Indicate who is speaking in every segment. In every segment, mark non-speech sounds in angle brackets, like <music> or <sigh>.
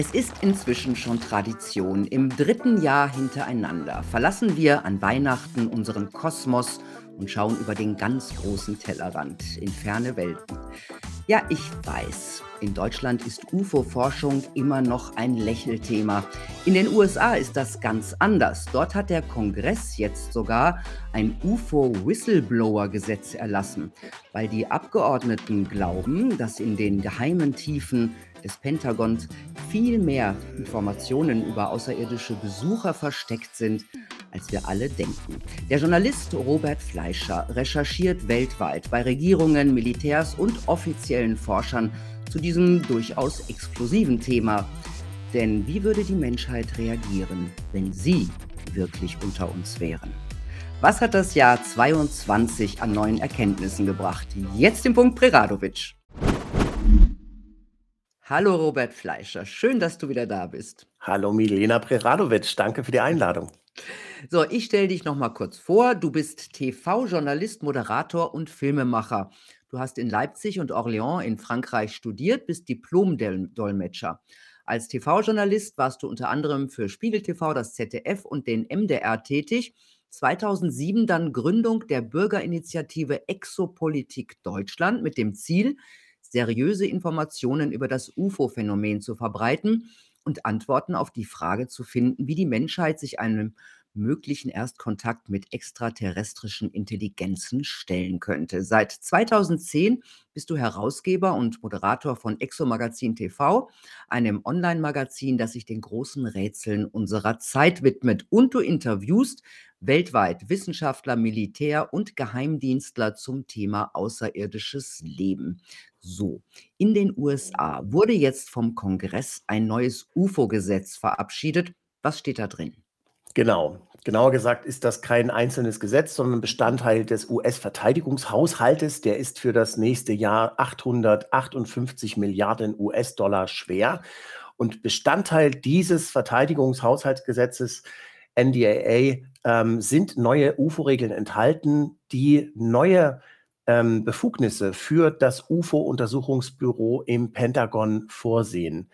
Speaker 1: Es ist inzwischen schon Tradition. Im dritten Jahr hintereinander verlassen wir an Weihnachten unseren Kosmos und schauen über den ganz großen Tellerrand in ferne Welten. Ja, ich weiß, in Deutschland ist UFO-Forschung immer noch ein Lächelthema. In den USA ist das ganz anders. Dort hat der Kongress jetzt sogar ein UFO-Whistleblower-Gesetz erlassen, weil die Abgeordneten glauben, dass in den geheimen Tiefen des Pentagons viel mehr Informationen über außerirdische Besucher versteckt sind, als wir alle denken. Der Journalist Robert Fleischer recherchiert weltweit bei Regierungen, Militärs und offiziellen Forschern zu diesem durchaus explosiven Thema. Denn wie würde die Menschheit reagieren, wenn sie wirklich unter uns wären? Was hat das Jahr 22 an neuen Erkenntnissen gebracht? Jetzt den Punkt Preradovic. Hallo Robert Fleischer, schön, dass du wieder da bist.
Speaker 2: Hallo Milena Preradovic, danke für die Einladung.
Speaker 1: So, ich stelle dich noch mal kurz vor. Du bist TV-Journalist, Moderator und Filmemacher. Du hast in Leipzig und Orléans in Frankreich studiert, bist Diplom-Dolmetscher. Als TV-Journalist warst du unter anderem für Spiegel TV, das ZDF und den MDR tätig. 2007 dann Gründung der Bürgerinitiative Exopolitik Deutschland mit dem Ziel, seriöse Informationen über das UFO-Phänomen zu verbreiten und Antworten auf die Frage zu finden, wie die Menschheit sich einem möglichen Erstkontakt mit extraterrestrischen Intelligenzen stellen könnte. Seit 2010 bist du Herausgeber und Moderator von Exo-Magazin TV, einem Online-Magazin, das sich den großen Rätseln unserer Zeit widmet. Und du interviewst weltweit Wissenschaftler, Militär und Geheimdienstler zum Thema außerirdisches Leben. So, in den USA wurde jetzt vom Kongress ein neues UFO-Gesetz verabschiedet. Was steht da drin?
Speaker 2: Genau. Genauer gesagt ist das kein einzelnes Gesetz, sondern Bestandteil des US-Verteidigungshaushaltes. Der ist für das nächste Jahr 858 Milliarden US-Dollar schwer. Und Bestandteil dieses Verteidigungshaushaltsgesetzes NDAA ähm, sind neue UFO-Regeln enthalten, die neue ähm, Befugnisse für das UFO-Untersuchungsbüro im Pentagon vorsehen.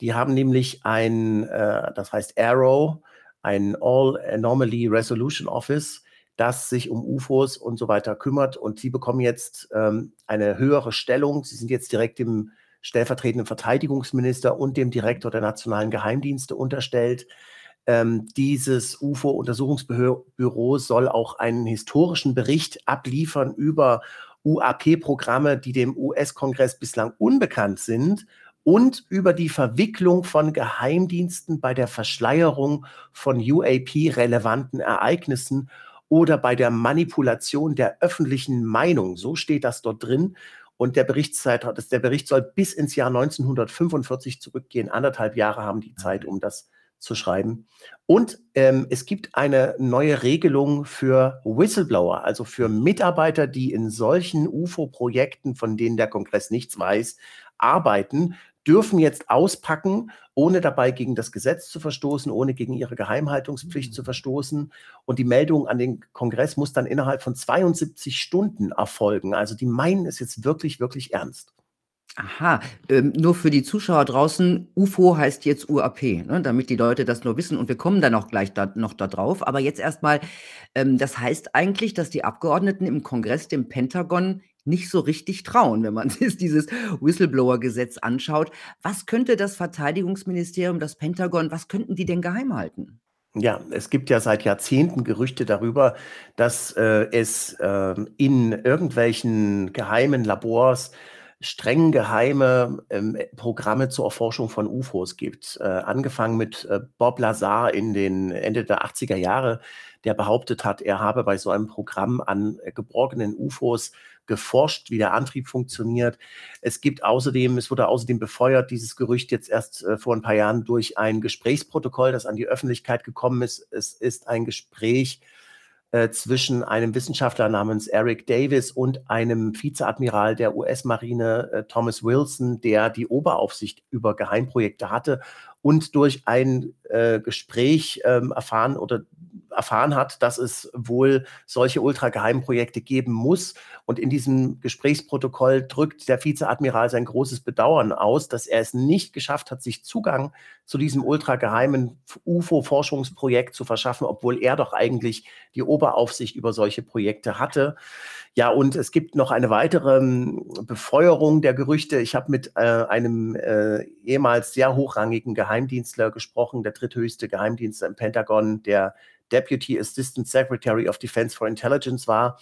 Speaker 2: Die haben nämlich ein, äh, das heißt Arrow, ein All Anomaly Resolution Office, das sich um UFOs und so weiter kümmert. Und sie bekommen jetzt ähm, eine höhere Stellung. Sie sind jetzt direkt dem stellvertretenden Verteidigungsminister und dem Direktor der nationalen Geheimdienste unterstellt. Ähm, dieses UFO-Untersuchungsbüro soll auch einen historischen Bericht abliefern über UAP-Programme, die dem US-Kongress bislang unbekannt sind und über die Verwicklung von Geheimdiensten bei der Verschleierung von UAP-relevanten Ereignissen oder bei der Manipulation der öffentlichen Meinung. So steht das dort drin. Und der Berichtszeit, der Bericht soll bis ins Jahr 1945 zurückgehen. Anderthalb Jahre haben die Zeit, um das zu schreiben. Und ähm, es gibt eine neue Regelung für Whistleblower, also für Mitarbeiter, die in solchen UFO-Projekten, von denen der Kongress nichts weiß, arbeiten, dürfen jetzt auspacken, ohne dabei gegen das Gesetz zu verstoßen, ohne gegen ihre Geheimhaltungspflicht mhm. zu verstoßen. Und die Meldung an den Kongress muss dann innerhalb von 72 Stunden erfolgen. Also die meinen es jetzt wirklich, wirklich ernst.
Speaker 1: Aha, ähm, nur für die Zuschauer draußen, UFO heißt jetzt UAP, ne, damit die Leute das nur wissen und wir kommen dann auch gleich da, noch da drauf. Aber jetzt erstmal, ähm, das heißt eigentlich, dass die Abgeordneten im Kongress dem Pentagon nicht so richtig trauen, wenn man <laughs> sich dieses Whistleblower-Gesetz anschaut. Was könnte das Verteidigungsministerium, das Pentagon, was könnten die denn geheim halten?
Speaker 2: Ja, es gibt ja seit Jahrzehnten Gerüchte darüber, dass äh, es äh, in irgendwelchen geheimen Labors streng geheime ähm, Programme zur Erforschung von UFOs gibt. Äh, angefangen mit äh, Bob Lazar in den Ende der 80er Jahre, der behauptet hat, er habe bei so einem Programm an äh, geborgenen UFOs geforscht, wie der Antrieb funktioniert. Es gibt außerdem, es wurde außerdem befeuert, dieses Gerücht jetzt erst äh, vor ein paar Jahren durch ein Gesprächsprotokoll, das an die Öffentlichkeit gekommen ist. Es ist ein Gespräch äh, zwischen einem Wissenschaftler namens Eric Davis und einem Vizeadmiral der US-Marine äh, Thomas Wilson, der die Oberaufsicht über Geheimprojekte hatte und durch ein äh, Gespräch ähm, erfahren oder erfahren hat, dass es wohl solche Ultrageheimprojekte geben muss. Und in diesem Gesprächsprotokoll drückt der Vizeadmiral sein großes Bedauern aus, dass er es nicht geschafft hat, sich Zugang zu diesem ultrageheimen UFO-Forschungsprojekt zu verschaffen, obwohl er doch eigentlich die Oberaufsicht über solche Projekte hatte. Ja, und es gibt noch eine weitere ähm, Befeuerung der Gerüchte. Ich habe mit äh, einem äh, ehemals sehr hochrangigen Geheimdienstler gesprochen, der dritthöchste Geheimdienstler im Pentagon, der Deputy Assistant Secretary of Defense for Intelligence war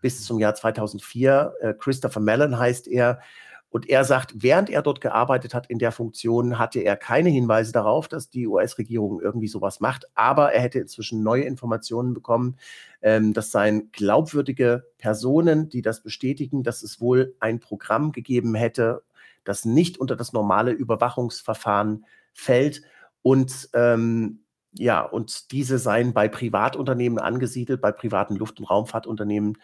Speaker 2: bis zum Jahr 2004. Äh, Christopher Mellon heißt er. Und er sagt, während er dort gearbeitet hat in der Funktion, hatte er keine Hinweise darauf, dass die US-Regierung irgendwie sowas macht. Aber er hätte inzwischen neue Informationen bekommen. Ähm, das seien glaubwürdige Personen, die das bestätigen, dass es wohl ein Programm gegeben hätte, das nicht unter das normale Überwachungsverfahren fällt. Und ähm, ja, und diese seien bei Privatunternehmen angesiedelt, bei privaten Luft- und Raumfahrtunternehmen.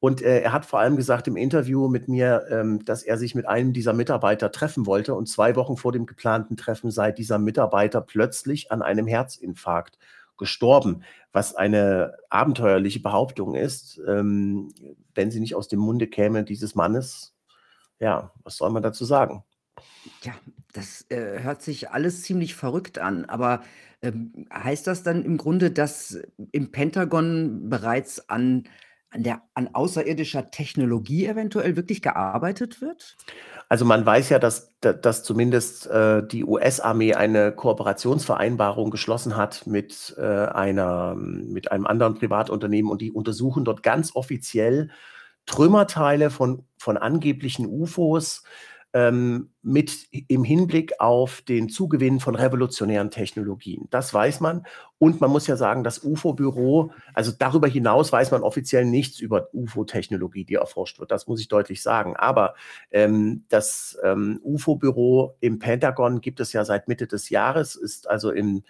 Speaker 2: Und äh, er hat vor allem gesagt im Interview mit mir, ähm, dass er sich mit einem dieser Mitarbeiter treffen wollte. Und zwei Wochen vor dem geplanten Treffen sei dieser Mitarbeiter plötzlich an einem Herzinfarkt gestorben, was eine abenteuerliche Behauptung ist, ähm, wenn sie nicht aus dem Munde käme dieses Mannes. Ja, was soll man dazu sagen?
Speaker 1: Ja, das äh, hört sich alles ziemlich verrückt an, aber ähm, heißt das dann im Grunde, dass im Pentagon bereits an an der an außerirdischer Technologie eventuell wirklich gearbeitet wird?
Speaker 2: Also man weiß ja, dass, dass zumindest äh, die US-Armee eine Kooperationsvereinbarung geschlossen hat mit, äh, einer, mit einem anderen Privatunternehmen und die untersuchen dort ganz offiziell Trümmerteile von, von angeblichen UFOs ähm, mit im Hinblick auf den Zugewinn von revolutionären Technologien. Das weiß man. Und man muss ja sagen, das UFO-Büro, also darüber hinaus weiß man offiziell nichts über UFO-Technologie, die erforscht wird. Das muss ich deutlich sagen. Aber ähm, das ähm, UFO-Büro im Pentagon gibt es ja seit Mitte des Jahres, ist also in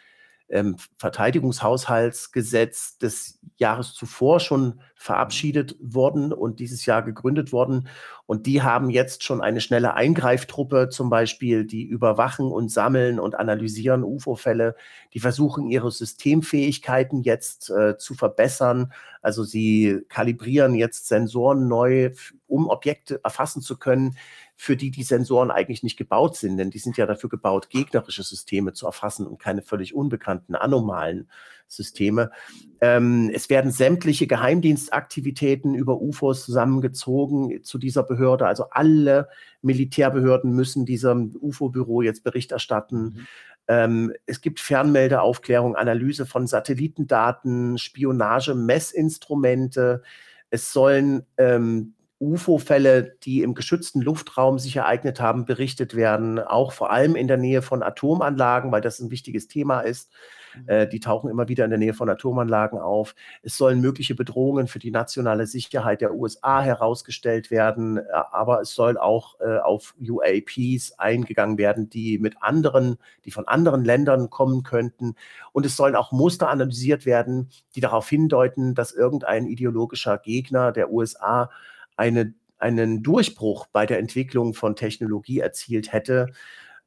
Speaker 2: ähm, Verteidigungshaushaltsgesetz des Jahres zuvor schon verabschiedet worden und dieses Jahr gegründet worden. Und die haben jetzt schon eine schnelle Eingreiftruppe zum Beispiel, die überwachen und sammeln und analysieren UFO-Fälle. Die versuchen ihre Systemfähigkeiten jetzt äh, zu verbessern. Also sie kalibrieren jetzt Sensoren neu, um Objekte erfassen zu können, für die die Sensoren eigentlich nicht gebaut sind, denn die sind ja dafür gebaut, gegnerische Systeme zu erfassen und keine völlig unbekannten, anomalen Systeme. Ähm, es werden sämtliche Geheimdienstaktivitäten über UFOs zusammengezogen zu dieser Behörde. Also alle Militärbehörden müssen diesem UFO-Büro jetzt Bericht erstatten. Mhm. Ähm, es gibt Fernmeldeaufklärung, Analyse von Satellitendaten, Spionage, Messinstrumente. Es sollen ähm, UFO-Fälle, die im geschützten Luftraum sich ereignet haben, berichtet werden, auch vor allem in der Nähe von Atomanlagen, weil das ein wichtiges Thema ist. Mhm. Äh, die tauchen immer wieder in der Nähe von Atomanlagen auf. Es sollen mögliche Bedrohungen für die nationale Sicherheit der USA herausgestellt werden, äh, aber es soll auch äh, auf UAPs eingegangen werden, die mit anderen, die von anderen Ländern kommen könnten. Und es sollen auch Muster analysiert werden, die darauf hindeuten, dass irgendein ideologischer Gegner der USA eine, einen Durchbruch bei der Entwicklung von Technologie erzielt hätte.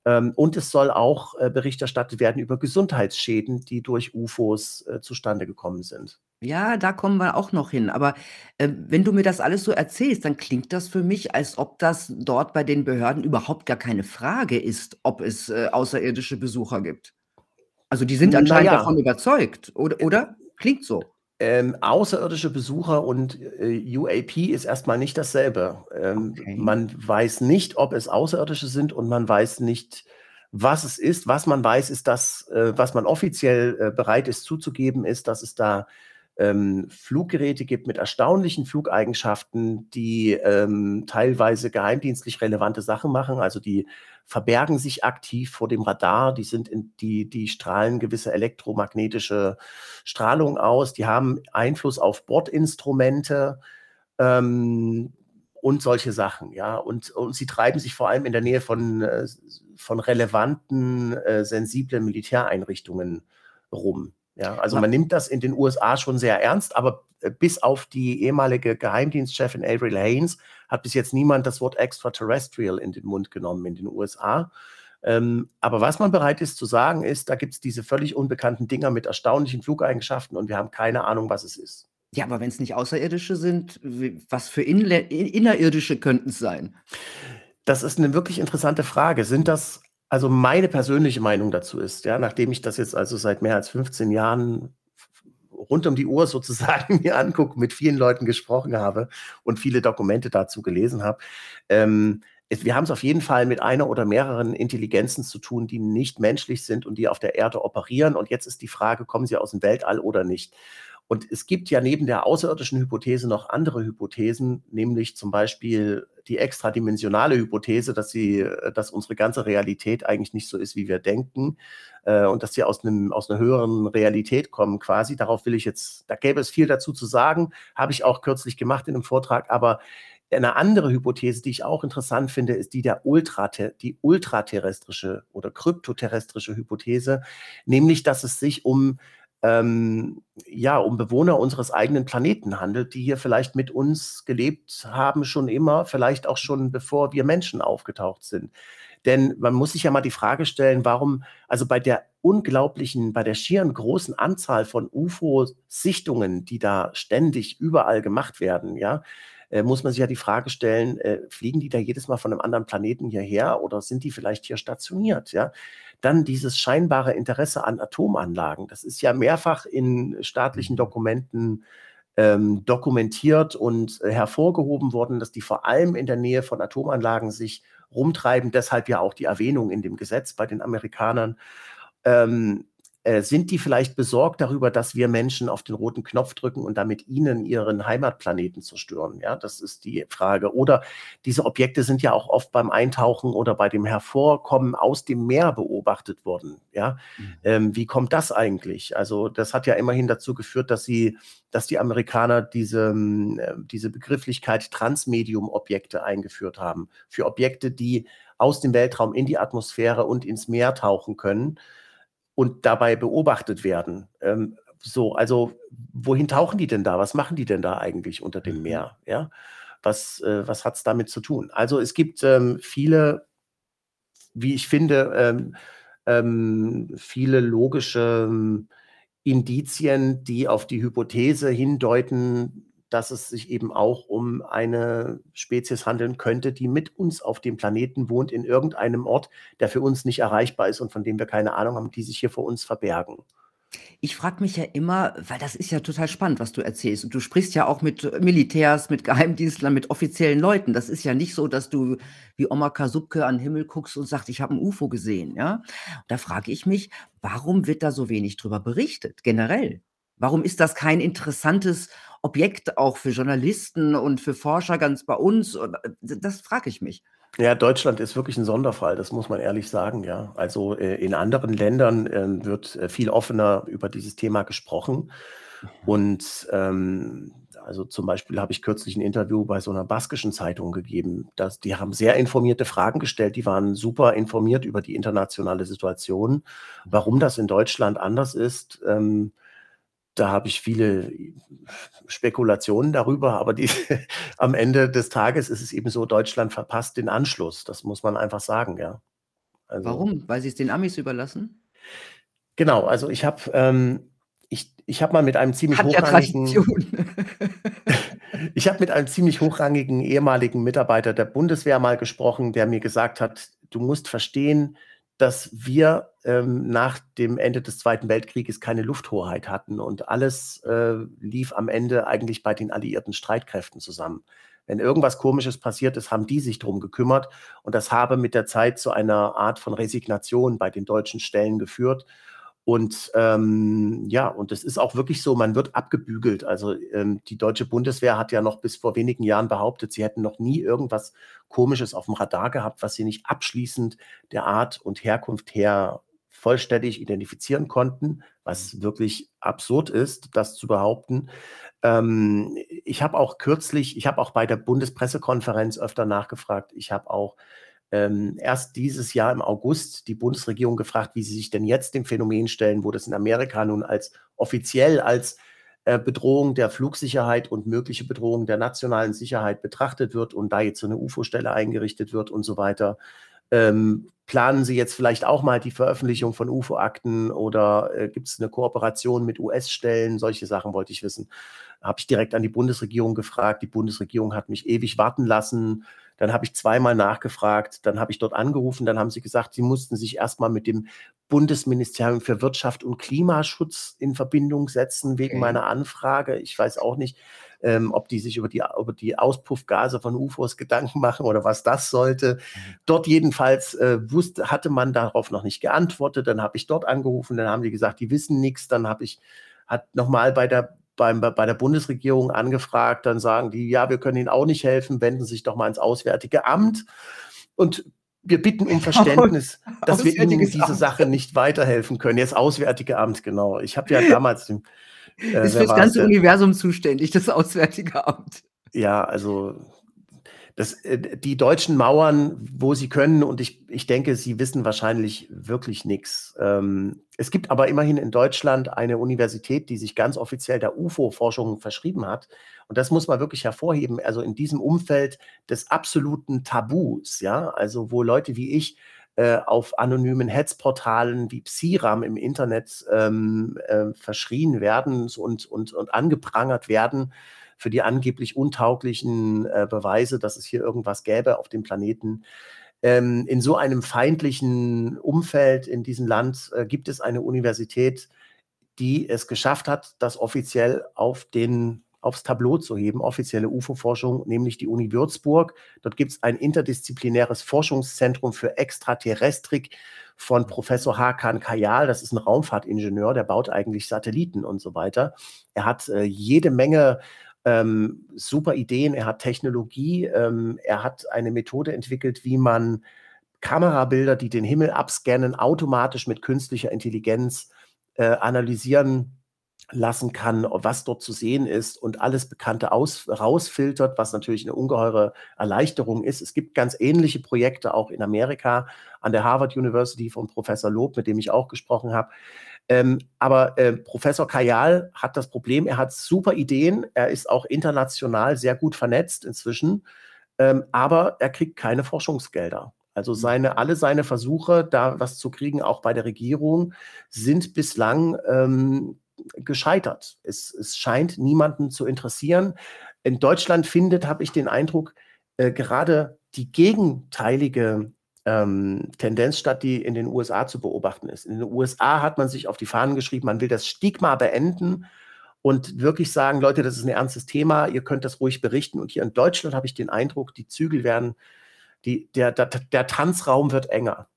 Speaker 2: Ähm, und es soll auch äh, Bericht erstattet werden über Gesundheitsschäden, die durch UFOs äh, zustande gekommen sind.
Speaker 1: Ja, da kommen wir auch noch hin. Aber äh, wenn du mir das alles so erzählst, dann klingt das für mich, als ob das dort bei den Behörden überhaupt gar keine Frage ist, ob es äh, außerirdische Besucher gibt. Also die sind anscheinend naja. davon überzeugt, oder, oder? Klingt so
Speaker 2: ähm, außerirdische Besucher und äh, UAP ist erstmal nicht dasselbe. Ähm, okay. Man weiß nicht, ob es Außerirdische sind und man weiß nicht, was es ist. Was man weiß, ist das, äh, was man offiziell äh, bereit ist zuzugeben, ist, dass es da ähm, Fluggeräte gibt mit erstaunlichen Flugeigenschaften, die ähm, teilweise geheimdienstlich relevante Sachen machen. Also die verbergen sich aktiv vor dem Radar, die sind in, die, die strahlen gewisse elektromagnetische Strahlung aus, die haben Einfluss auf Bordinstrumente. Ähm, und solche Sachen, ja. Und, und sie treiben sich vor allem in der Nähe von, äh, von relevanten, äh, sensiblen Militäreinrichtungen rum. Ja, also man nimmt das in den USA schon sehr ernst, aber äh, bis auf die ehemalige Geheimdienstchefin Avril Haines hat bis jetzt niemand das Wort extraterrestrial in den Mund genommen in den USA. Ähm, aber was man bereit ist zu sagen, ist, da gibt es diese völlig unbekannten Dinger mit erstaunlichen Flugeigenschaften und wir haben keine Ahnung, was es ist.
Speaker 1: Ja, aber wenn es nicht Außerirdische sind, was für Inle Innerirdische könnten es sein?
Speaker 2: Das ist eine wirklich interessante Frage. Sind das, also meine persönliche Meinung dazu ist, ja, nachdem ich das jetzt also seit mehr als 15 Jahren rund um die Uhr sozusagen <laughs> mir angucke, mit vielen Leuten gesprochen habe und viele Dokumente dazu gelesen habe, ähm, wir haben es auf jeden Fall mit einer oder mehreren Intelligenzen zu tun, die nicht menschlich sind und die auf der Erde operieren. Und jetzt ist die Frage, kommen sie aus dem Weltall oder nicht? Und es gibt ja neben der außerirdischen Hypothese noch andere Hypothesen, nämlich zum Beispiel die extradimensionale Hypothese, dass sie, dass unsere ganze Realität eigentlich nicht so ist, wie wir denken, äh, und dass sie aus einem, aus einer höheren Realität kommen, quasi. Darauf will ich jetzt, da gäbe es viel dazu zu sagen, habe ich auch kürzlich gemacht in einem Vortrag, aber eine andere Hypothese, die ich auch interessant finde, ist die der Ultra, die ultraterrestrische oder kryptoterrestrische Hypothese, nämlich, dass es sich um ähm, ja, um Bewohner unseres eigenen Planeten handelt, die hier vielleicht mit uns gelebt haben, schon immer, vielleicht auch schon bevor wir Menschen aufgetaucht sind. Denn man muss sich ja mal die Frage stellen, warum, also bei der unglaublichen, bei der schieren großen Anzahl von UFO-Sichtungen, die da ständig überall gemacht werden, ja, äh, muss man sich ja die Frage stellen, äh, fliegen die da jedes Mal von einem anderen Planeten hierher oder sind die vielleicht hier stationiert? Ja? Dann dieses scheinbare Interesse an Atomanlagen. Das ist ja mehrfach in staatlichen. Dokumenten ähm, dokumentiert und äh, hervorgehoben worden, dass die vor allem in der Nähe von Atomanlagen sich rumtreiben. Deshalb ja auch die Erwähnung in dem Gesetz bei den Amerikanern. Ähm, äh, sind die vielleicht besorgt darüber, dass wir Menschen auf den roten Knopf drücken und damit ihnen ihren Heimatplaneten zerstören? Ja, das ist die Frage. Oder diese Objekte sind ja auch oft beim Eintauchen oder bei dem Hervorkommen aus dem Meer beobachtet worden. Ja, mhm. ähm, wie kommt das eigentlich? Also, das hat ja immerhin dazu geführt, dass sie, dass die Amerikaner diese, äh, diese Begrifflichkeit Transmedium-Objekte eingeführt haben. Für Objekte, die aus dem Weltraum in die Atmosphäre und ins Meer tauchen können und dabei beobachtet werden. Ähm, so, also wohin tauchen die denn da? Was machen die denn da eigentlich unter dem mhm. Meer? Ja, was, äh, was hat es damit zu tun? Also es gibt ähm, viele, wie ich finde, ähm, ähm viele logische ähm, Indizien, die auf die Hypothese hindeuten, dass es sich eben auch um eine Spezies handeln könnte, die mit uns auf dem Planeten wohnt, in irgendeinem Ort, der für uns nicht erreichbar ist und von dem wir keine Ahnung haben, die sich hier vor uns verbergen.
Speaker 1: Ich frage mich ja immer, weil das ist ja total spannend, was du erzählst. Und du sprichst ja auch mit Militärs, mit Geheimdienstlern, mit offiziellen Leuten. Das ist ja nicht so, dass du wie Oma Kasubke an den Himmel guckst und sagst, ich habe ein UFO gesehen. Ja? Da frage ich mich, warum wird da so wenig drüber berichtet, generell? Warum ist das kein interessantes Objekt auch für Journalisten und für Forscher ganz bei uns? Äh, das frage ich mich.
Speaker 2: Ja, Deutschland ist wirklich ein Sonderfall, das muss man ehrlich sagen, ja. Also äh, in anderen Ländern äh, wird äh, viel offener über dieses Thema gesprochen. Mhm. Und ähm, also zum Beispiel habe ich kürzlich ein Interview bei so einer baskischen Zeitung gegeben. Das, die haben sehr informierte Fragen gestellt, die waren super informiert über die internationale Situation. Warum das in Deutschland anders ist, ähm, da habe ich viele Spekulationen darüber, aber die, <laughs> am Ende des Tages ist es eben so, Deutschland verpasst den Anschluss. Das muss man einfach sagen, ja.
Speaker 1: Also, Warum? Weil sie es den Amis überlassen?
Speaker 2: Genau, also ich habe ähm, ich, ich hab mal mit einem ziemlich Hat hochrangigen ja <laughs> ich habe mit einem ziemlich hochrangigen ehemaligen Mitarbeiter der Bundeswehr mal gesprochen, der mir gesagt hat, du musst verstehen, dass wir ähm, nach dem Ende des Zweiten Weltkrieges keine Lufthoheit hatten und alles äh, lief am Ende eigentlich bei den alliierten Streitkräften zusammen. Wenn irgendwas Komisches passiert ist, haben die sich darum gekümmert und das habe mit der Zeit zu einer Art von Resignation bei den deutschen Stellen geführt. Und ähm, ja, und es ist auch wirklich so, man wird abgebügelt. Also ähm, die deutsche Bundeswehr hat ja noch bis vor wenigen Jahren behauptet, sie hätten noch nie irgendwas Komisches auf dem Radar gehabt, was sie nicht abschließend der Art und Herkunft her vollständig identifizieren konnten, was wirklich absurd ist, das zu behaupten. Ähm, ich habe auch kürzlich, ich habe auch bei der Bundespressekonferenz öfter nachgefragt. Ich habe auch ähm, erst dieses Jahr im August die Bundesregierung gefragt, wie sie sich denn jetzt dem Phänomen stellen, wo das in Amerika nun als offiziell als äh, Bedrohung der Flugsicherheit und mögliche Bedrohung der nationalen Sicherheit betrachtet wird und da jetzt so eine UFO-Stelle eingerichtet wird und so weiter. Ähm, planen Sie jetzt vielleicht auch mal die Veröffentlichung von UFO-Akten oder äh, gibt es eine Kooperation mit US-Stellen? Solche Sachen wollte ich wissen. Habe ich direkt an die Bundesregierung gefragt. Die Bundesregierung hat mich ewig warten lassen. Dann habe ich zweimal nachgefragt, dann habe ich dort angerufen, dann haben sie gesagt, sie mussten sich erstmal mit dem Bundesministerium für Wirtschaft und Klimaschutz in Verbindung setzen wegen okay. meiner Anfrage. Ich weiß auch nicht, ähm, ob die sich über die, über die Auspuffgase von UFOs Gedanken machen oder was das sollte. Mhm. Dort jedenfalls äh, wusste, hatte man darauf noch nicht geantwortet. Dann habe ich dort angerufen, dann haben die gesagt, die wissen nichts. Dann habe ich hat nochmal bei der beim, bei der Bundesregierung angefragt, dann sagen die, ja, wir können Ihnen auch nicht helfen, wenden Sie sich doch mal ins Auswärtige Amt. Und wir bitten um <laughs> Verständnis, dass wir Ihnen in dieser Amt. Sache nicht weiterhelfen können. Jetzt Auswärtige Amt, genau. Ich habe ja <laughs> damals.
Speaker 1: Äh, ist für das ganze Universum zuständig, das Auswärtige Amt.
Speaker 2: Ja, also das, äh, die Deutschen mauern, wo sie können, und ich, ich denke, sie wissen wahrscheinlich wirklich nichts. Ähm, es gibt aber immerhin in Deutschland eine Universität, die sich ganz offiziell der UFO-Forschung verschrieben hat. Und das muss man wirklich hervorheben. Also in diesem Umfeld des absoluten Tabus, ja, also wo Leute wie ich äh, auf anonymen Hetzportalen wie Psiram im Internet ähm, äh, verschrien werden und, und, und angeprangert werden für die angeblich untauglichen äh, Beweise, dass es hier irgendwas gäbe auf dem Planeten. Ähm, in so einem feindlichen Umfeld in diesem Land äh, gibt es eine Universität, die es geschafft hat, das offiziell auf den aufs Tableau zu heben, offizielle UFO-Forschung, nämlich die Uni Würzburg. Dort gibt es ein interdisziplinäres Forschungszentrum für Extraterrestrik von Professor Hakan Kayal. Das ist ein Raumfahrtingenieur, der baut eigentlich Satelliten und so weiter. Er hat äh, jede Menge ähm, super Ideen, er hat Technologie, ähm, er hat eine Methode entwickelt, wie man Kamerabilder, die den Himmel abscannen, automatisch mit künstlicher Intelligenz äh, analysieren lassen kann, was dort zu sehen ist und alles Bekannte aus, rausfiltert, was natürlich eine ungeheure Erleichterung ist. Es gibt ganz ähnliche Projekte auch in Amerika an der Harvard University von Professor Lob, mit dem ich auch gesprochen habe. Ähm, aber äh, Professor Kayal hat das Problem, er hat super Ideen, er ist auch international sehr gut vernetzt inzwischen, ähm, aber er kriegt keine Forschungsgelder. Also mhm. seine, alle seine Versuche, da was zu kriegen, auch bei der Regierung, sind bislang ähm, gescheitert. Es, es, scheint niemanden zu interessieren. In Deutschland findet, habe ich den Eindruck, äh, gerade die gegenteilige ähm, Tendenz statt, die in den USA zu beobachten ist. In den USA hat man sich auf die Fahnen geschrieben, man will das Stigma beenden und wirklich sagen, Leute, das ist ein ernstes Thema, ihr könnt das ruhig berichten. Und hier in Deutschland habe ich den Eindruck, die Zügel werden, die, der, der, der Tanzraum wird enger.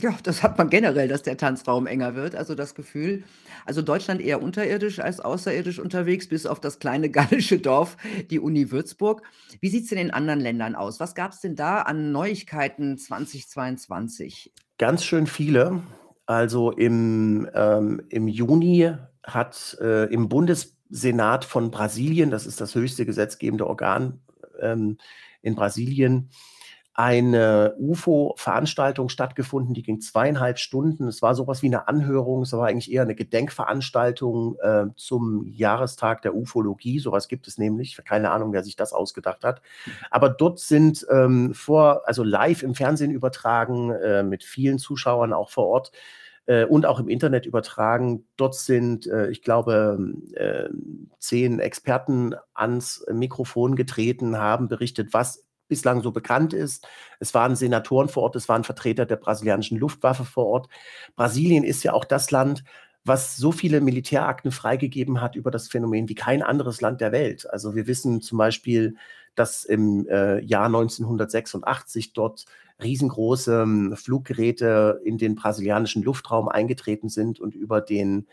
Speaker 1: Ja, das hat man generell, dass der Tanzraum enger wird. Also das Gefühl, also Deutschland eher unterirdisch als außerirdisch unterwegs, bis auf das kleine <laughs> gallische Dorf, die Uni Würzburg. Wie sieht es denn in anderen Ländern aus? Was gab es denn da an Neuigkeiten 2022?
Speaker 2: Ganz schön viele. Also im, ähm, im Juni hat äh, im Bundessenat von Brasilien, das ist das höchste gesetzgebende Organ ähm, in Brasilien, eine UFO-Veranstaltung stattgefunden, die ging zweieinhalb Stunden. Es war sowas wie eine Anhörung, es war eigentlich eher eine Gedenkveranstaltung äh, zum Jahrestag der Ufologie. Sowas gibt es nämlich. Keine Ahnung, wer sich das ausgedacht hat. Aber dort sind ähm, vor, also live im Fernsehen übertragen, äh, mit vielen Zuschauern auch vor Ort äh, und auch im Internet übertragen. Dort sind, äh, ich glaube, äh, zehn Experten ans Mikrofon getreten, haben berichtet, was bislang so bekannt ist. Es waren Senatoren vor Ort, es waren Vertreter der brasilianischen Luftwaffe vor Ort. Brasilien ist ja auch das Land, was so viele Militärakten freigegeben hat über das Phänomen wie kein anderes Land der Welt. Also wir wissen zum Beispiel, dass im äh, Jahr 1986 dort riesengroße ähm, Fluggeräte in den brasilianischen Luftraum eingetreten sind und über den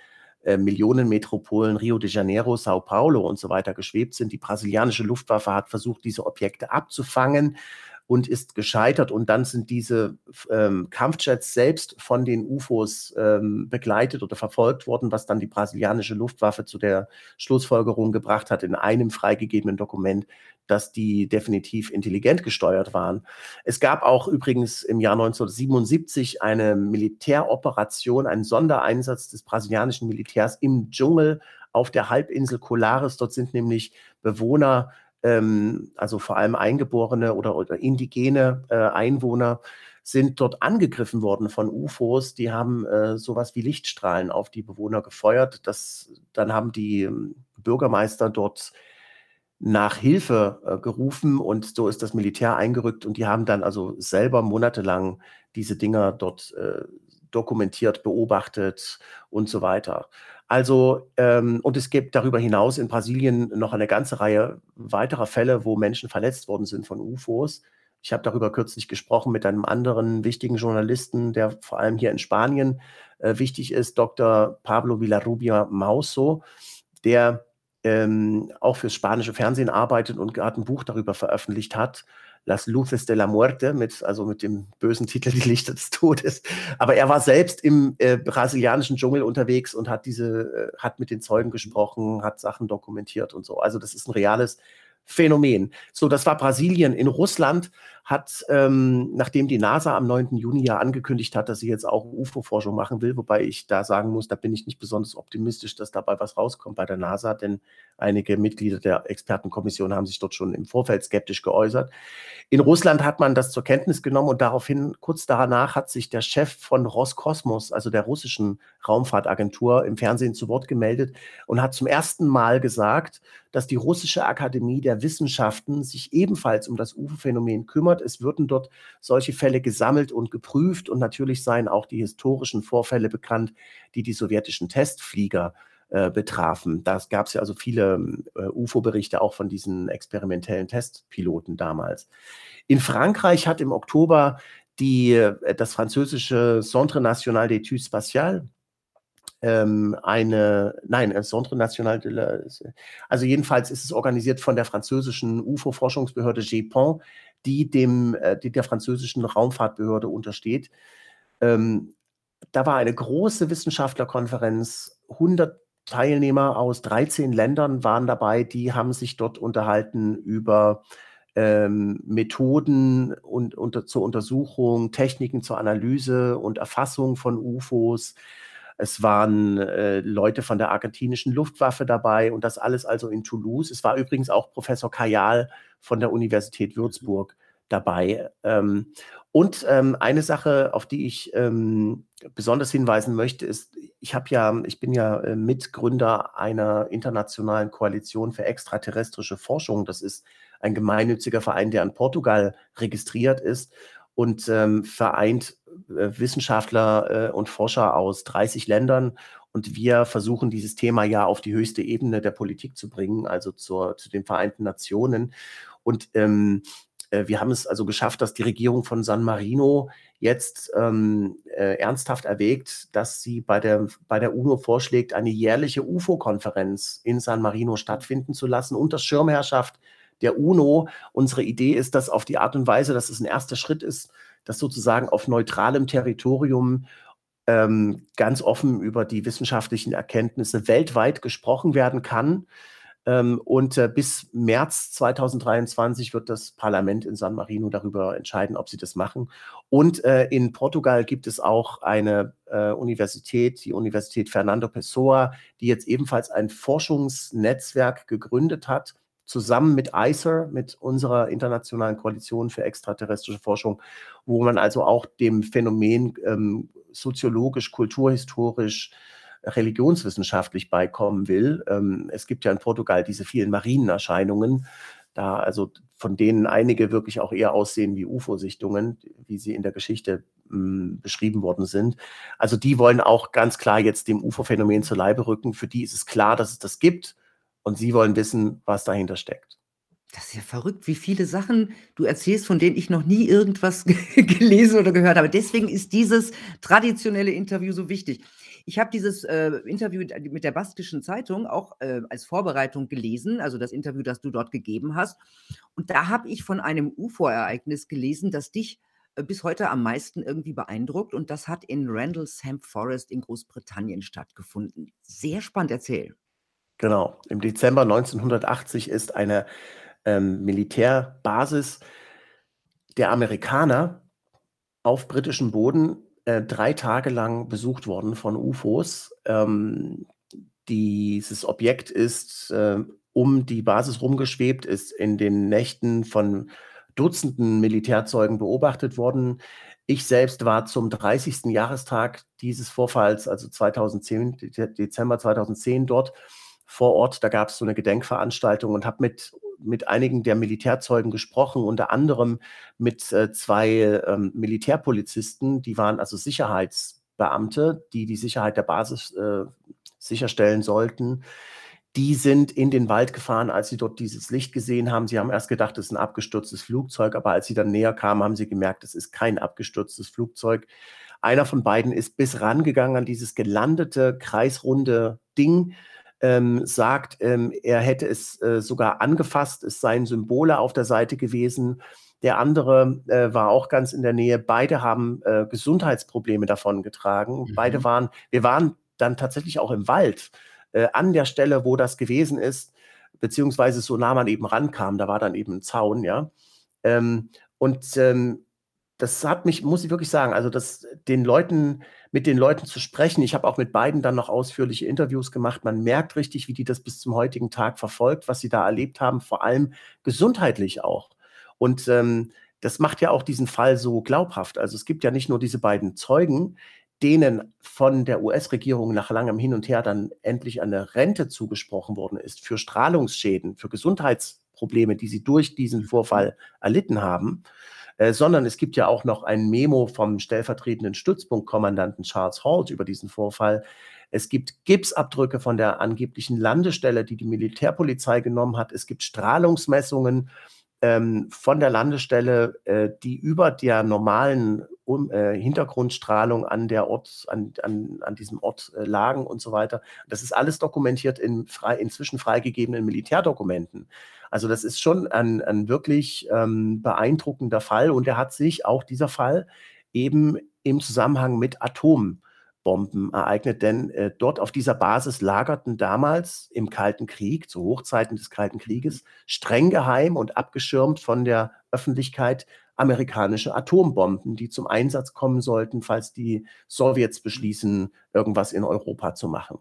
Speaker 2: äh, Millionenmetropolen Rio de Janeiro, Sao Paulo und so weiter geschwebt sind. Die brasilianische Luftwaffe hat versucht, diese Objekte abzufangen und ist gescheitert. Und dann sind diese ähm, Kampfjets selbst von den UFOs ähm, begleitet oder verfolgt worden, was dann die brasilianische Luftwaffe zu der Schlussfolgerung gebracht hat in einem freigegebenen Dokument, dass die definitiv intelligent gesteuert waren. Es gab auch übrigens im Jahr 1977 eine Militäroperation, einen Sondereinsatz des brasilianischen Militärs im Dschungel auf der Halbinsel Colares. Dort sind nämlich Bewohner ähm, also vor allem Eingeborene oder, oder indigene äh, Einwohner sind dort angegriffen worden von UFOs. Die haben äh, sowas wie Lichtstrahlen auf die Bewohner gefeuert. Das, dann haben die ähm, Bürgermeister dort nach Hilfe äh, gerufen und so ist das Militär eingerückt und die haben dann also selber monatelang diese Dinger dort äh, dokumentiert, beobachtet und so weiter. Also, ähm, und es gibt darüber hinaus in Brasilien noch eine ganze Reihe weiterer Fälle, wo Menschen verletzt worden sind von UFOs. Ich habe darüber kürzlich gesprochen mit einem anderen wichtigen Journalisten, der vor allem hier in Spanien äh, wichtig ist, Dr. Pablo Villarrubia Mauso, der ähm, auch fürs spanische Fernsehen arbeitet und gerade ein Buch darüber veröffentlicht hat, Las Luces de la Muerte, mit, also mit dem bösen <laughs> Titel Die Lichter des Todes. Aber er war selbst im äh, brasilianischen Dschungel unterwegs und hat diese, äh, hat mit den Zeugen gesprochen, hat Sachen dokumentiert und so. Also das ist ein reales Phänomen. So, das war Brasilien. In Russland hat, ähm, nachdem die NASA am 9. Juni ja angekündigt hat, dass sie jetzt auch UFO-Forschung machen will, wobei ich da sagen muss, da bin ich nicht besonders optimistisch, dass dabei was rauskommt bei der NASA, denn einige Mitglieder der Expertenkommission haben sich dort schon im Vorfeld skeptisch geäußert. In Russland hat man das zur Kenntnis genommen und daraufhin, kurz danach, hat sich der Chef von Roskosmos, also der russischen Raumfahrtagentur, im Fernsehen zu Wort gemeldet und hat zum ersten Mal gesagt, dass die russische Akademie der Wissenschaften sich ebenfalls um das UFO-Phänomen kümmert. Es würden dort solche Fälle gesammelt und geprüft und natürlich seien auch die historischen Vorfälle bekannt, die die sowjetischen Testflieger äh, betrafen. Da gab es ja also viele äh, UFO-Berichte auch von diesen experimentellen Testpiloten damals. In Frankreich hat im Oktober die, äh, das französische Centre National d'études Spatiales ähm, eine, nein, Centre National de la, also jedenfalls ist es organisiert von der französischen UFO-Forschungsbehörde GEPON, die dem, äh, die der französischen Raumfahrtbehörde untersteht. Ähm, da war eine große Wissenschaftlerkonferenz, 100 Teilnehmer aus 13 Ländern waren dabei, die haben sich dort unterhalten über ähm, Methoden und, und zur Untersuchung, Techniken zur Analyse und Erfassung von UFOs, es waren äh, Leute von der argentinischen Luftwaffe dabei und das alles also in Toulouse. Es war übrigens auch Professor Kajal von der Universität Würzburg dabei. Ähm, und ähm, eine Sache, auf die ich ähm, besonders hinweisen möchte, ist, ich habe ja, ich bin ja äh, Mitgründer einer internationalen Koalition für extraterrestrische Forschung. Das ist ein gemeinnütziger Verein, der in Portugal registriert ist und ähm, vereint Wissenschaftler äh, und Forscher aus 30 Ländern. Und wir versuchen dieses Thema ja auf die höchste Ebene der Politik zu bringen, also zur, zu den Vereinten Nationen. Und ähm, äh, wir haben es also geschafft, dass die Regierung von San Marino jetzt ähm, äh, ernsthaft erwägt, dass sie bei der, bei der UNO vorschlägt, eine jährliche UFO-Konferenz in San Marino stattfinden zu lassen unter Schirmherrschaft der UNO. Unsere Idee ist, dass auf die Art und Weise, dass es ein erster Schritt ist, dass sozusagen auf neutralem Territorium ähm, ganz offen über die wissenschaftlichen Erkenntnisse weltweit gesprochen werden kann. Ähm, und äh, bis März 2023 wird das Parlament in San Marino darüber entscheiden, ob sie das machen. Und äh, in Portugal gibt es auch eine äh, Universität, die Universität Fernando Pessoa, die jetzt ebenfalls ein Forschungsnetzwerk gegründet hat zusammen mit ICER, mit unserer internationalen Koalition für extraterrestrische Forschung, wo man also auch dem Phänomen ähm, soziologisch, kulturhistorisch, religionswissenschaftlich beikommen will. Ähm, es gibt ja in Portugal diese vielen Marienerscheinungen, da also von denen einige wirklich auch eher aussehen wie UFO-Sichtungen, wie sie in der Geschichte hm, beschrieben worden sind. Also die wollen auch ganz klar jetzt dem UFO-Phänomen zur Leibe rücken. Für die ist es klar, dass es das gibt und sie wollen wissen, was dahinter steckt.
Speaker 1: Das ist ja verrückt, wie viele Sachen du erzählst, von denen ich noch nie irgendwas <laughs> gelesen oder gehört habe. Deswegen ist dieses traditionelle Interview so wichtig. Ich habe dieses äh, Interview mit der Baskischen Zeitung auch äh, als Vorbereitung gelesen, also das Interview, das du dort gegeben hast. Und da habe ich von einem UFO-Ereignis gelesen, das dich äh, bis heute am meisten irgendwie beeindruckt. Und das hat in Randallsham Forest in Großbritannien stattgefunden. Sehr spannend, erzähl.
Speaker 2: Genau. Im Dezember 1980 ist eine ähm, Militärbasis der Amerikaner auf britischem Boden äh, drei Tage lang besucht worden von UFOs. Ähm, dieses Objekt ist äh, um die Basis rumgeschwebt, ist in den Nächten von Dutzenden Militärzeugen beobachtet worden. Ich selbst war zum 30. Jahrestag dieses Vorfalls, also 2010, Dezember 2010 dort vor Ort. Da gab es so eine Gedenkveranstaltung und habe mit, mit einigen der Militärzeugen gesprochen, unter anderem mit äh, zwei ähm, Militärpolizisten, die waren also Sicherheitsbeamte, die die Sicherheit der Basis äh, sicherstellen sollten. Die sind in den Wald gefahren, als sie dort dieses Licht gesehen haben. Sie haben erst gedacht, es ist ein abgestürztes Flugzeug, aber als sie dann näher kamen, haben sie gemerkt, es ist kein abgestürztes Flugzeug. Einer von beiden ist bis rangegangen an dieses gelandete, kreisrunde Ding, ähm, sagt, ähm, er hätte es äh, sogar angefasst, es seien Symbole auf der Seite gewesen. Der andere äh, war auch ganz in der Nähe. Beide haben äh, Gesundheitsprobleme davon getragen. Mhm. Beide waren, wir waren dann tatsächlich auch im Wald äh, an der Stelle, wo das gewesen ist, beziehungsweise so nah man eben rankam, da war dann eben ein Zaun, ja. Ähm, und ähm, das hat mich, muss ich wirklich sagen, also das, den Leuten, mit den Leuten zu sprechen. Ich habe auch mit beiden dann noch ausführliche Interviews gemacht. Man merkt richtig, wie die das bis zum heutigen Tag verfolgt, was sie da erlebt haben, vor allem gesundheitlich auch. Und ähm, das macht ja auch diesen Fall so glaubhaft. Also es gibt ja nicht nur diese beiden Zeugen, denen von der US-Regierung nach langem Hin und Her dann endlich eine Rente zugesprochen worden ist für Strahlungsschäden, für Gesundheitsprobleme, die sie durch diesen Vorfall erlitten haben, äh, sondern es gibt ja auch noch ein Memo vom stellvertretenden Stützpunktkommandanten Charles Holt über diesen Vorfall. Es gibt Gipsabdrücke von der angeblichen Landestelle, die die Militärpolizei genommen hat. Es gibt Strahlungsmessungen ähm, von der Landestelle, äh, die über der normalen um, äh, Hintergrundstrahlung an der Ort, an, an, an diesem Ort äh, lagen und so weiter. Das ist alles dokumentiert in frei, inzwischen freigegebenen Militärdokumenten. Also das ist schon ein, ein wirklich ähm, beeindruckender Fall und er hat sich auch dieser Fall eben im Zusammenhang mit Atomen Bomben ereignet, denn äh, dort auf dieser Basis lagerten damals im Kalten Krieg, zu Hochzeiten des Kalten Krieges, streng geheim und abgeschirmt von der Öffentlichkeit amerikanische Atombomben, die zum Einsatz kommen sollten, falls die Sowjets beschließen, irgendwas in Europa zu machen.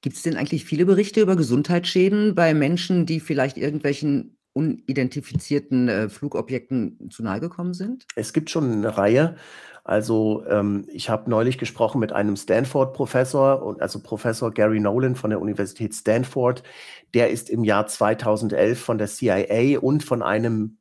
Speaker 1: Gibt es denn eigentlich viele Berichte über Gesundheitsschäden bei Menschen, die vielleicht irgendwelchen unidentifizierten äh, Flugobjekten zu nahe gekommen sind?
Speaker 2: Es gibt schon eine Reihe. Also ähm, ich habe neulich gesprochen mit einem Stanford-Professor, also Professor Gary Nolan von der Universität Stanford. Der ist im Jahr 2011 von der CIA und von einem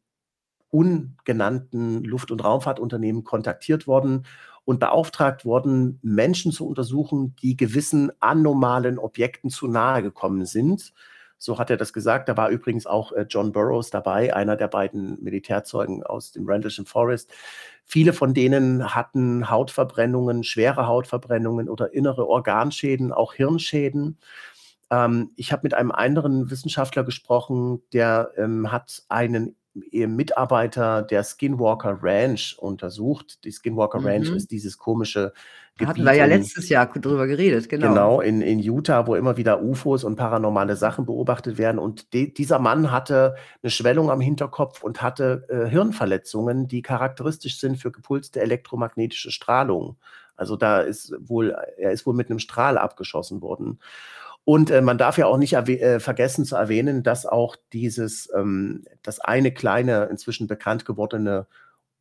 Speaker 2: ungenannten Luft- und Raumfahrtunternehmen kontaktiert worden und beauftragt worden, Menschen zu untersuchen, die gewissen anomalen Objekten zu nahe gekommen sind. So hat er das gesagt. Da war übrigens auch äh, John Burroughs dabei, einer der beiden Militärzeugen aus dem Randlesham Forest. Viele von denen hatten Hautverbrennungen, schwere Hautverbrennungen oder innere Organschäden, auch Hirnschäden. Ähm, ich habe mit einem anderen Wissenschaftler gesprochen, der ähm, hat einen Mitarbeiter der Skinwalker Ranch untersucht. Die Skinwalker mhm. Ranch ist dieses komische
Speaker 1: da hatten wir ja letztes Jahr drüber geredet,
Speaker 2: genau. Genau, in, in Utah, wo immer wieder UFOs und paranormale Sachen beobachtet werden. Und de, dieser Mann hatte eine Schwellung am Hinterkopf und hatte äh, Hirnverletzungen, die charakteristisch sind für gepulste elektromagnetische Strahlung. Also da ist wohl, er ist wohl mit einem Strahl abgeschossen worden. Und äh, man darf ja auch nicht äh, vergessen zu erwähnen, dass auch dieses, ähm, das eine kleine, inzwischen bekannt gewordene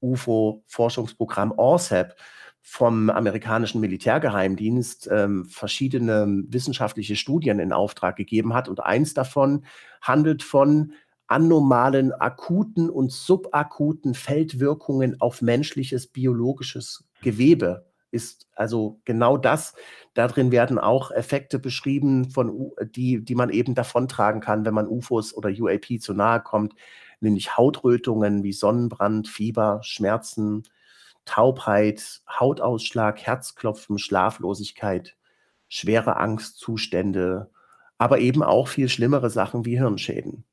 Speaker 2: UFO-Forschungsprogramm ORSAP vom amerikanischen Militärgeheimdienst ähm, verschiedene wissenschaftliche Studien in Auftrag gegeben hat. Und eins davon handelt von anomalen akuten und subakuten Feldwirkungen auf menschliches biologisches Gewebe ist also genau das. Darin werden auch Effekte beschrieben, von, die, die man eben davontragen kann, wenn man UFOs oder UAP zu nahe kommt, nämlich Hautrötungen wie Sonnenbrand, Fieber, Schmerzen, Taubheit, Hautausschlag, Herzklopfen, Schlaflosigkeit, schwere Angstzustände, aber eben auch viel schlimmere Sachen wie Hirnschäden.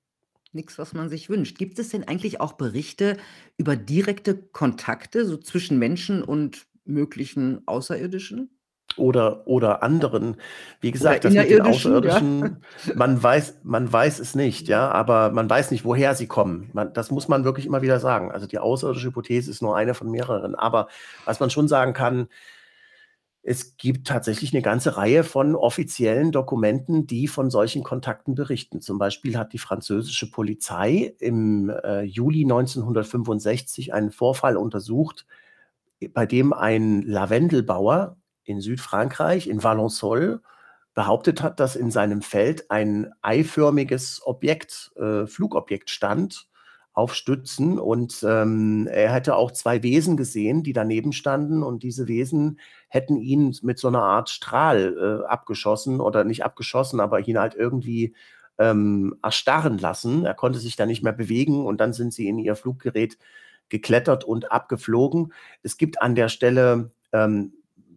Speaker 1: Nichts, was man sich wünscht. Gibt es denn eigentlich auch Berichte über direkte Kontakte so zwischen Menschen und möglichen Außerirdischen?
Speaker 2: Oder, oder anderen. Wie gesagt, das mit den Außerirdischen, ja. <laughs> man, weiß, man weiß es nicht, ja, aber man weiß nicht, woher sie kommen. Man, das muss man wirklich immer wieder sagen. Also die außerirdische Hypothese ist nur eine von mehreren. Aber was man schon sagen kann, es gibt tatsächlich eine ganze Reihe von offiziellen Dokumenten, die von solchen Kontakten berichten. Zum Beispiel hat die französische Polizei im äh, Juli 1965 einen Vorfall untersucht, bei dem ein Lavendelbauer in Südfrankreich, in Valensole, behauptet hat, dass in seinem Feld ein eiförmiges Objekt, äh, Flugobjekt stand auf Stützen. Und ähm, er hätte auch zwei Wesen gesehen, die daneben standen. Und diese Wesen hätten ihn mit so einer Art Strahl äh, abgeschossen oder nicht abgeschossen, aber ihn halt irgendwie ähm, erstarren lassen. Er konnte sich da nicht mehr bewegen. Und dann sind sie in ihr Fluggerät geklettert und abgeflogen. Es gibt an der Stelle ähm,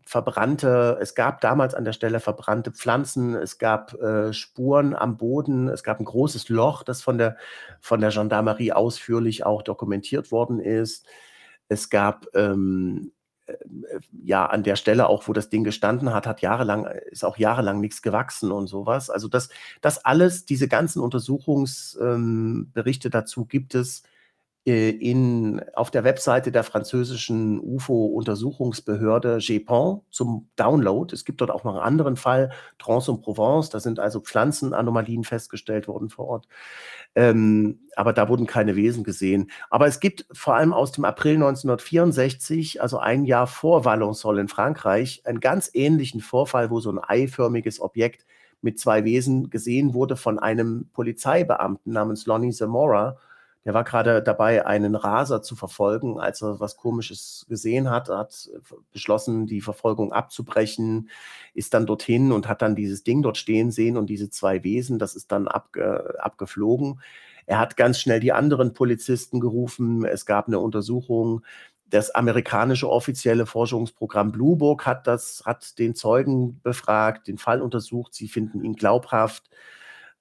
Speaker 2: verbrannte, es gab damals an der Stelle verbrannte Pflanzen, es gab äh, Spuren am Boden, es gab ein großes Loch, das von der, von der Gendarmerie ausführlich auch dokumentiert worden ist. Es gab ähm, äh, ja an der Stelle auch, wo das Ding gestanden hat, hat jahrelang, ist auch jahrelang nichts gewachsen und sowas. Also das, das alles, diese ganzen Untersuchungsberichte ähm, dazu gibt es in, auf der Webseite der französischen UFO-Untersuchungsbehörde GEPON zum Download. Es gibt dort auch noch einen anderen Fall, Trans und Provence. Da sind also Pflanzenanomalien festgestellt worden vor Ort. Ähm, aber da wurden keine Wesen gesehen. Aber es gibt vor allem aus dem April 1964, also ein Jahr vor Valensole in Frankreich, einen ganz ähnlichen Vorfall, wo so ein eiförmiges Objekt mit zwei Wesen gesehen wurde von einem Polizeibeamten namens Lonnie Zamora der war gerade dabei, einen Raser zu verfolgen, als er was Komisches gesehen hat, hat beschlossen, die Verfolgung abzubrechen, ist dann dorthin und hat dann dieses Ding dort stehen sehen und diese zwei Wesen, das ist dann abge, abgeflogen. Er hat ganz schnell die anderen Polizisten gerufen. Es gab eine Untersuchung. Das amerikanische offizielle Forschungsprogramm Blue Book hat das, hat den Zeugen befragt, den Fall untersucht. Sie finden ihn glaubhaft.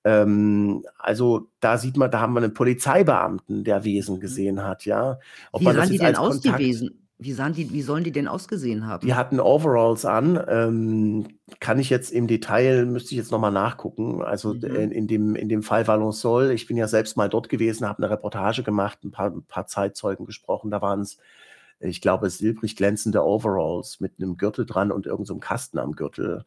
Speaker 2: Ähm, also da sieht man, da haben wir einen Polizeibeamten, der Wesen mhm. gesehen hat, ja.
Speaker 1: Ob wie sahen die denn aus, Kontakt, die Wesen? Wie, sahen die, wie sollen die denn ausgesehen haben?
Speaker 2: Die hatten Overalls an. Ähm, kann ich jetzt im Detail, müsste ich jetzt nochmal nachgucken. Also mhm. in, in, dem, in dem Fall Valensol, ich bin ja selbst mal dort gewesen, habe eine Reportage gemacht, ein paar, ein paar Zeitzeugen gesprochen. Da waren es, ich glaube, silbrig glänzende Overalls mit einem Gürtel dran und irgendeinem so Kasten am Gürtel.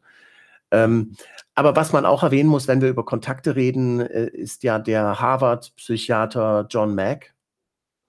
Speaker 2: Ähm, aber was man auch erwähnen muss, wenn wir über Kontakte reden, äh, ist ja der Harvard-Psychiater John Mack,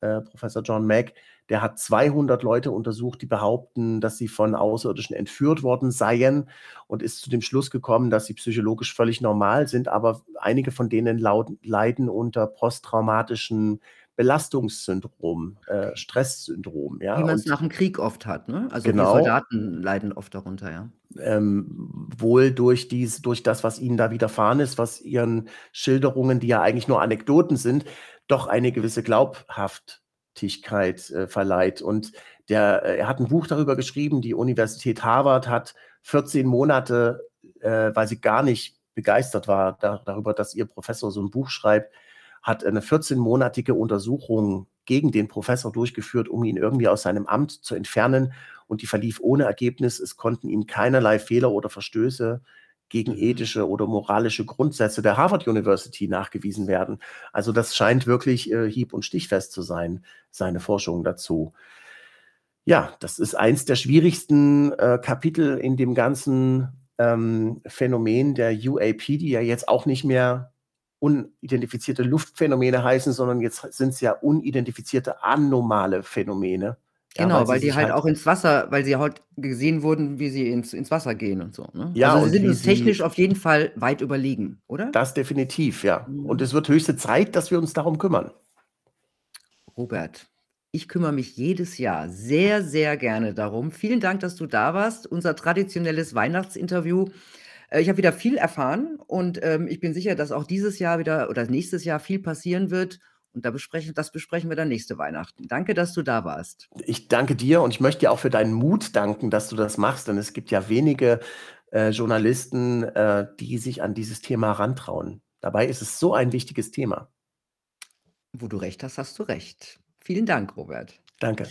Speaker 2: äh, Professor John Mack, der hat 200 Leute untersucht, die behaupten, dass sie von Außerirdischen entführt worden seien und ist zu dem Schluss gekommen, dass sie psychologisch völlig normal sind, aber einige von denen leiden unter posttraumatischen Belastungssyndrom, äh, Stresssyndrom. Ja?
Speaker 1: Wie man es nach dem Krieg oft hat. Ne? Also genau, die Soldaten leiden oft darunter, ja.
Speaker 2: Ähm, wohl durch, dies, durch das, was ihnen da widerfahren ist, was ihren Schilderungen, die ja eigentlich nur Anekdoten sind, doch eine gewisse Glaubhaftigkeit äh, verleiht. Und der, äh, er hat ein Buch darüber geschrieben, die Universität Harvard hat 14 Monate, äh, weil sie gar nicht begeistert war da, darüber, dass ihr Professor so ein Buch schreibt, hat eine 14-monatige Untersuchung gegen den Professor durchgeführt, um ihn irgendwie aus seinem Amt zu entfernen. Und die verlief ohne Ergebnis. Es konnten ihm keinerlei Fehler oder Verstöße gegen mhm. ethische oder moralische Grundsätze der Harvard University nachgewiesen werden. Also das scheint wirklich äh, hieb- und stichfest zu sein, seine Forschung dazu. Ja, das ist eins der schwierigsten äh, Kapitel in dem ganzen ähm, Phänomen der UAP, die ja jetzt auch nicht mehr unidentifizierte Luftphänomene heißen, sondern jetzt sind es ja unidentifizierte anomale Phänomene.
Speaker 1: Genau, ja, weil, weil die halt, halt, auch ins Wasser, weil sie halt gesehen wurden, wie sie ins, ins Wasser gehen und so. Ne?
Speaker 2: Ja,
Speaker 1: also sie sind uns technisch auf jeden Fall weit überlegen, oder?
Speaker 2: Das definitiv, ja. Mhm. Und es wird höchste Zeit, dass wir uns darum kümmern.
Speaker 1: Robert, ich kümmere mich jedes Jahr sehr, sehr gerne darum. Vielen Dank, dass du da warst. Unser traditionelles Weihnachtsinterview äh, ich habe wieder viel erfahren und ähm, ich bin sicher, dass auch dieses Jahr wieder oder nächstes Jahr viel passieren wird. Und da besprechen, das besprechen wir dann nächste Weihnachten. Danke, dass du da warst.
Speaker 2: Ich danke dir und ich möchte dir auch für deinen Mut danken, dass du das machst. Denn es gibt ja wenige äh, Journalisten, äh, die sich an dieses Thema rantrauen. Dabei ist es so ein wichtiges Thema.
Speaker 1: Wo du recht hast, hast du recht. Vielen Dank, Robert.
Speaker 2: Danke.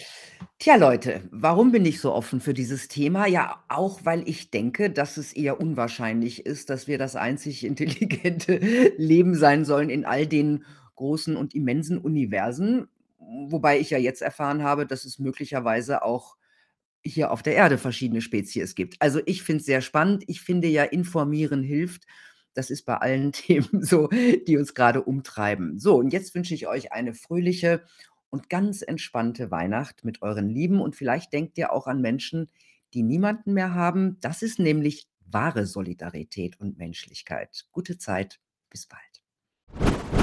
Speaker 1: Tja, Leute, warum bin ich so offen für dieses Thema? Ja, auch weil ich denke, dass es eher unwahrscheinlich ist, dass wir das einzig <laughs> intelligente Leben sein sollen in all den großen und immensen Universen. Wobei ich ja jetzt erfahren habe, dass es möglicherweise auch hier auf der Erde verschiedene Spezies gibt. Also ich finde es sehr spannend. Ich finde ja, informieren hilft. Das ist bei allen <laughs> Themen so, die uns gerade umtreiben. So, und jetzt wünsche ich euch eine fröhliche und ganz entspannte Weihnacht mit euren Lieben und vielleicht denkt ihr auch an Menschen, die niemanden mehr haben. Das ist nämlich wahre Solidarität und Menschlichkeit. Gute Zeit, bis bald.